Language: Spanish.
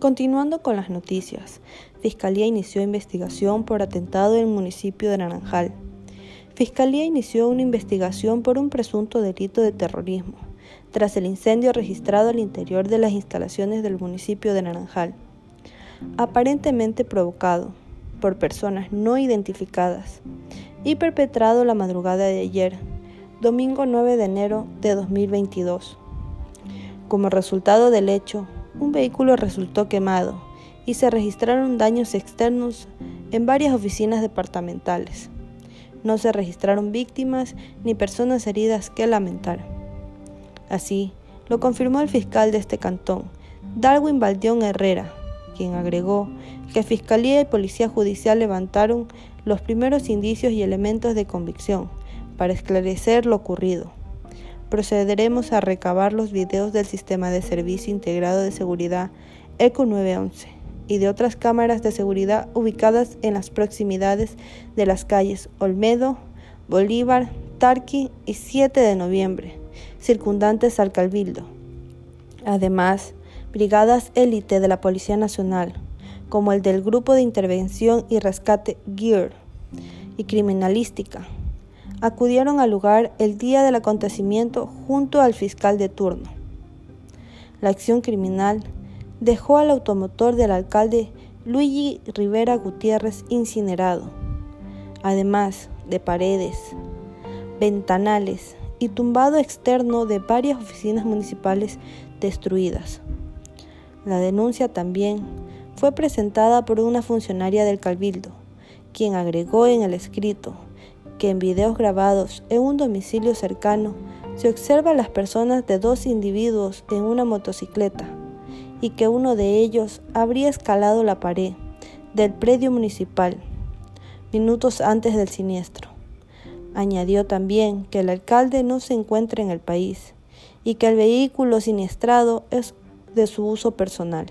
Continuando con las noticias, Fiscalía inició investigación por atentado en el municipio de Naranjal. Fiscalía inició una investigación por un presunto delito de terrorismo, tras el incendio registrado al interior de las instalaciones del municipio de Naranjal, aparentemente provocado por personas no identificadas y perpetrado la madrugada de ayer, domingo 9 de enero de 2022. Como resultado del hecho, un vehículo resultó quemado y se registraron daños externos en varias oficinas departamentales. No se registraron víctimas ni personas heridas que lamentar. Así, lo confirmó el fiscal de este cantón, Darwin Baldión Herrera, quien agregó que Fiscalía y Policía Judicial levantaron los primeros indicios y elementos de convicción para esclarecer lo ocurrido procederemos a recabar los videos del sistema de servicio integrado de seguridad ECO 911 y de otras cámaras de seguridad ubicadas en las proximidades de las calles Olmedo, Bolívar, Tarqui y 7 de noviembre, circundantes al Calvildo. Además, brigadas élite de la Policía Nacional, como el del Grupo de Intervención y Rescate GEAR y Criminalística, acudieron al lugar el día del acontecimiento junto al fiscal de turno. La acción criminal dejó al automotor del alcalde Luigi Rivera Gutiérrez incinerado, además de paredes, ventanales y tumbado externo de varias oficinas municipales destruidas. La denuncia también fue presentada por una funcionaria del Cabildo, quien agregó en el escrito que en videos grabados en un domicilio cercano se observa las personas de dos individuos en una motocicleta y que uno de ellos habría escalado la pared del predio municipal minutos antes del siniestro. Añadió también que el alcalde no se encuentra en el país y que el vehículo siniestrado es de su uso personal.